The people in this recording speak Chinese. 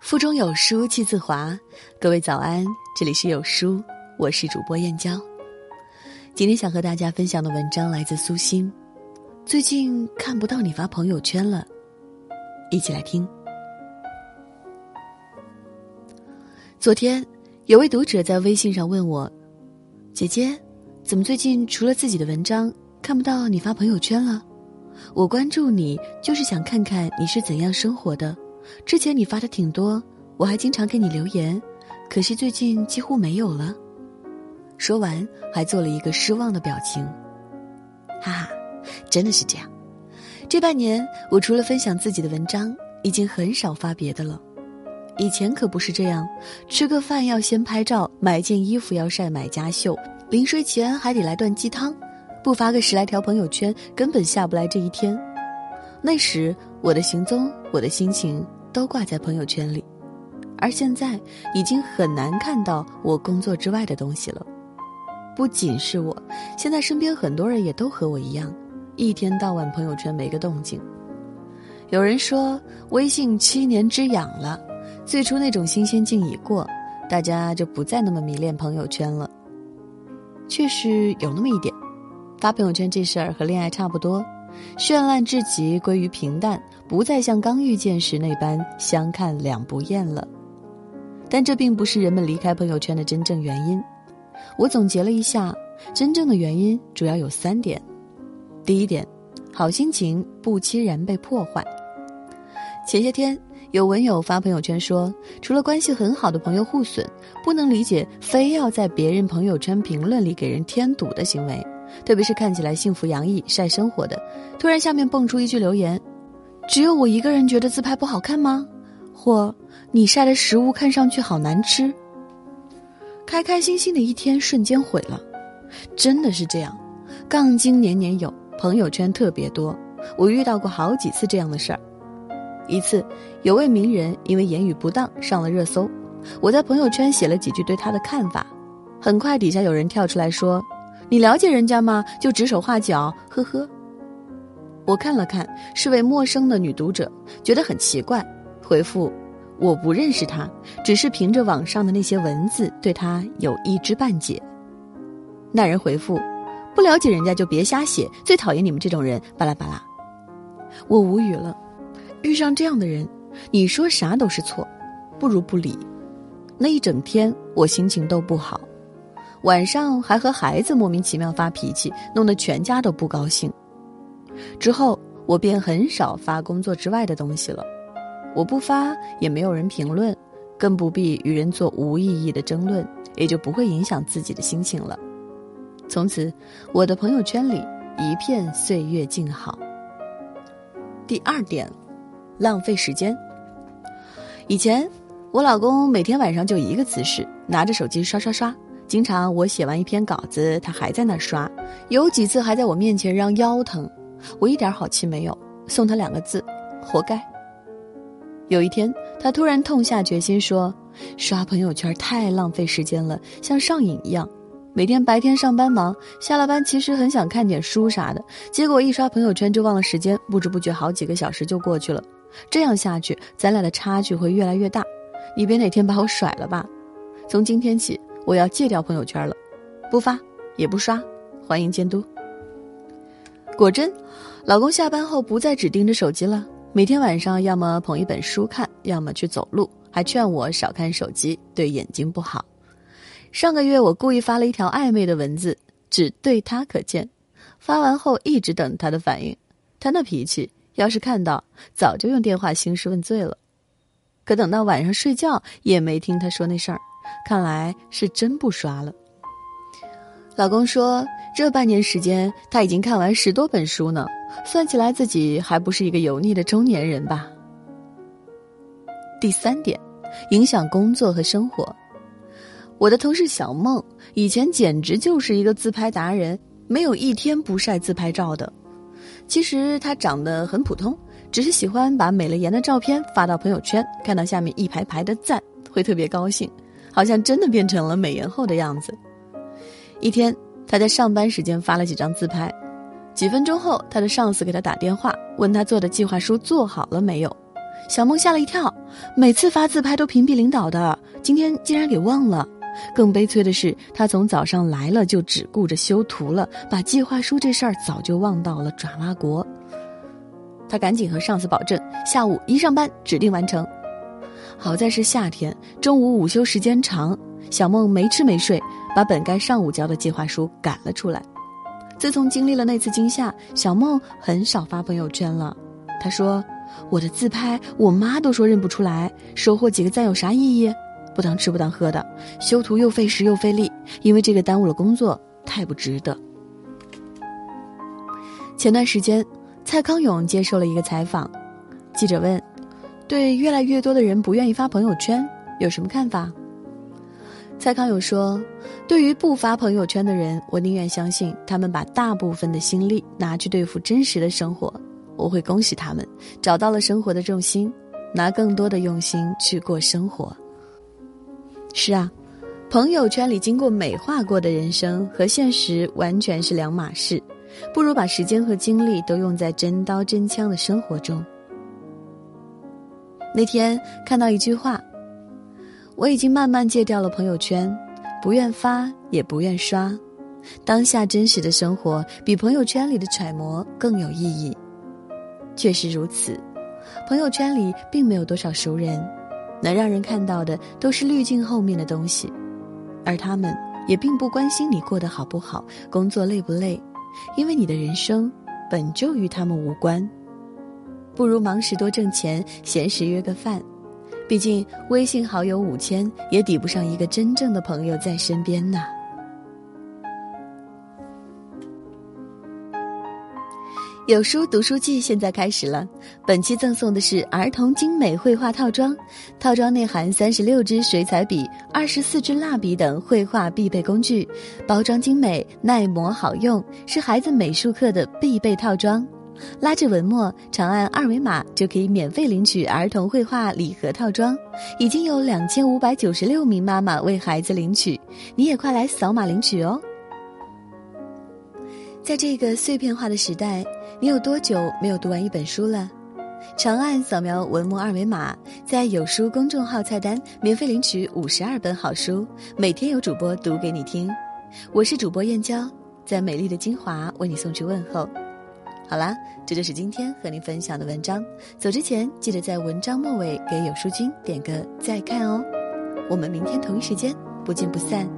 腹中有书气自华，各位早安，这里是有书，我是主播燕娇。今天想和大家分享的文章来自苏欣。最近看不到你发朋友圈了，一起来听。昨天有位读者在微信上问我：“姐姐，怎么最近除了自己的文章，看不到你发朋友圈了？我关注你就是想看看你是怎样生活的。”之前你发的挺多，我还经常给你留言，可惜最近几乎没有了。说完，还做了一个失望的表情。哈哈，真的是这样。这半年，我除了分享自己的文章，已经很少发别的了。以前可不是这样，吃个饭要先拍照，买件衣服要晒买家秀，临睡前还得来段鸡汤，不发个十来条朋友圈，根本下不来这一天。那时，我的行踪，我的心情。都挂在朋友圈里，而现在已经很难看到我工作之外的东西了。不仅是我，现在身边很多人也都和我一样，一天到晚朋友圈没个动静。有人说微信七年之痒了，最初那种新鲜劲已过，大家就不再那么迷恋朋友圈了。确实有那么一点，发朋友圈这事儿和恋爱差不多。绚烂至极，归于平淡，不再像刚遇见时那般相看两不厌了。但这并不是人们离开朋友圈的真正原因。我总结了一下，真正的原因主要有三点：第一点，好心情不期然被破坏。前些天有文友发朋友圈说，除了关系很好的朋友互损，不能理解非要在别人朋友圈评论里给人添堵的行为。特别是看起来幸福洋溢、晒生活的，突然下面蹦出一句留言：“只有我一个人觉得自拍不好看吗？”或“你晒的食物看上去好难吃。”开开心心的一天瞬间毁了，真的是这样。杠精年年有，朋友圈特别多。我遇到过好几次这样的事儿。一次，有位名人因为言语不当上了热搜，我在朋友圈写了几句对他的看法，很快底下有人跳出来说。你了解人家吗？就指手画脚，呵呵。我看了看，是位陌生的女读者，觉得很奇怪，回复：我不认识她，只是凭着网上的那些文字，对她有一知半解。那人回复：不了解人家就别瞎写，最讨厌你们这种人。巴拉巴拉，我无语了。遇上这样的人，你说啥都是错，不如不理。那一整天，我心情都不好。晚上还和孩子莫名其妙发脾气，弄得全家都不高兴。之后我便很少发工作之外的东西了，我不发也没有人评论，更不必与人做无意义的争论，也就不会影响自己的心情了。从此，我的朋友圈里一片岁月静好。第二点，浪费时间。以前我老公每天晚上就一个姿势，拿着手机刷刷刷。经常我写完一篇稿子，他还在那刷，有几次还在我面前嚷腰疼，我一点好气没有，送他两个字：活该。有一天，他突然痛下决心说：“刷朋友圈太浪费时间了，像上瘾一样。每天白天上班忙，下了班其实很想看点书啥的，结果一刷朋友圈就忘了时间，不知不觉好几个小时就过去了。这样下去，咱俩的差距会越来越大。你别哪天把我甩了吧。从今天起。”我要戒掉朋友圈了，不发也不刷，欢迎监督。果真，老公下班后不再只盯着手机了，每天晚上要么捧一本书看，要么去走路，还劝我少看手机，对眼睛不好。上个月我故意发了一条暧昧的文字，只对他可见。发完后一直等他的反应，他那脾气，要是看到早就用电话兴师问罪了。可等到晚上睡觉，也没听他说那事儿。看来是真不刷了。老公说，这半年时间他已经看完十多本书呢，算起来自己还不是一个油腻的中年人吧。第三点，影响工作和生活。我的同事小梦以前简直就是一个自拍达人，没有一天不晒自拍照的。其实她长得很普通，只是喜欢把美了颜的照片发到朋友圈，看到下面一排排的赞，会特别高兴。好像真的变成了美颜后的样子。一天，他在上班时间发了几张自拍，几分钟后，他的上司给他打电话，问他做的计划书做好了没有。小梦吓了一跳，每次发自拍都屏蔽领导的，今天竟然给忘了。更悲催的是，他从早上来了就只顾着修图了，把计划书这事儿早就忘到了爪哇国。他赶紧和上司保证，下午一上班指定完成。好在是夏天，中午午休时间长，小梦没吃没睡，把本该上午交的计划书赶了出来。自从经历了那次惊吓，小梦很少发朋友圈了。她说：“我的自拍，我妈都说认不出来，收获几个赞有啥意义？不当吃不当喝的，修图又费时又费力，因为这个耽误了工作，太不值得。”前段时间。蔡康永接受了一个采访，记者问：“对越来越多的人不愿意发朋友圈，有什么看法？”蔡康永说：“对于不发朋友圈的人，我宁愿相信他们把大部分的心力拿去对付真实的生活。我会恭喜他们找到了生活的重心，拿更多的用心去过生活。”是啊，朋友圈里经过美化过的人生和现实完全是两码事。不如把时间和精力都用在真刀真枪的生活中。那天看到一句话：“我已经慢慢戒掉了朋友圈，不愿发也不愿刷。当下真实的生活比朋友圈里的揣摩更有意义。”确实如此，朋友圈里并没有多少熟人，能让人看到的都是滤镜后面的东西，而他们也并不关心你过得好不好，工作累不累。因为你的人生本就与他们无关，不如忙时多挣钱，闲时约个饭。毕竟微信好友五千，也抵不上一个真正的朋友在身边呢。有书读书季现在开始了，本期赠送的是儿童精美绘画套装，套装内含三十六支水彩笔、二十四支蜡笔等绘画必备工具，包装精美、耐磨好用，是孩子美术课的必备套装。拉着文末，长按二维码就可以免费领取儿童绘画礼盒套装，已经有两千五百九十六名妈妈为孩子领取，你也快来扫码领取哦！在这个碎片化的时代。你有多久没有读完一本书了？长按扫描文末二维码，在有书公众号菜单免费领取五十二本好书，每天有主播读给你听。我是主播燕娇，在美丽的金华为你送去问候。好啦，这就是今天和您分享的文章。走之前记得在文章末尾给有书君点个再看哦。我们明天同一时间不见不散。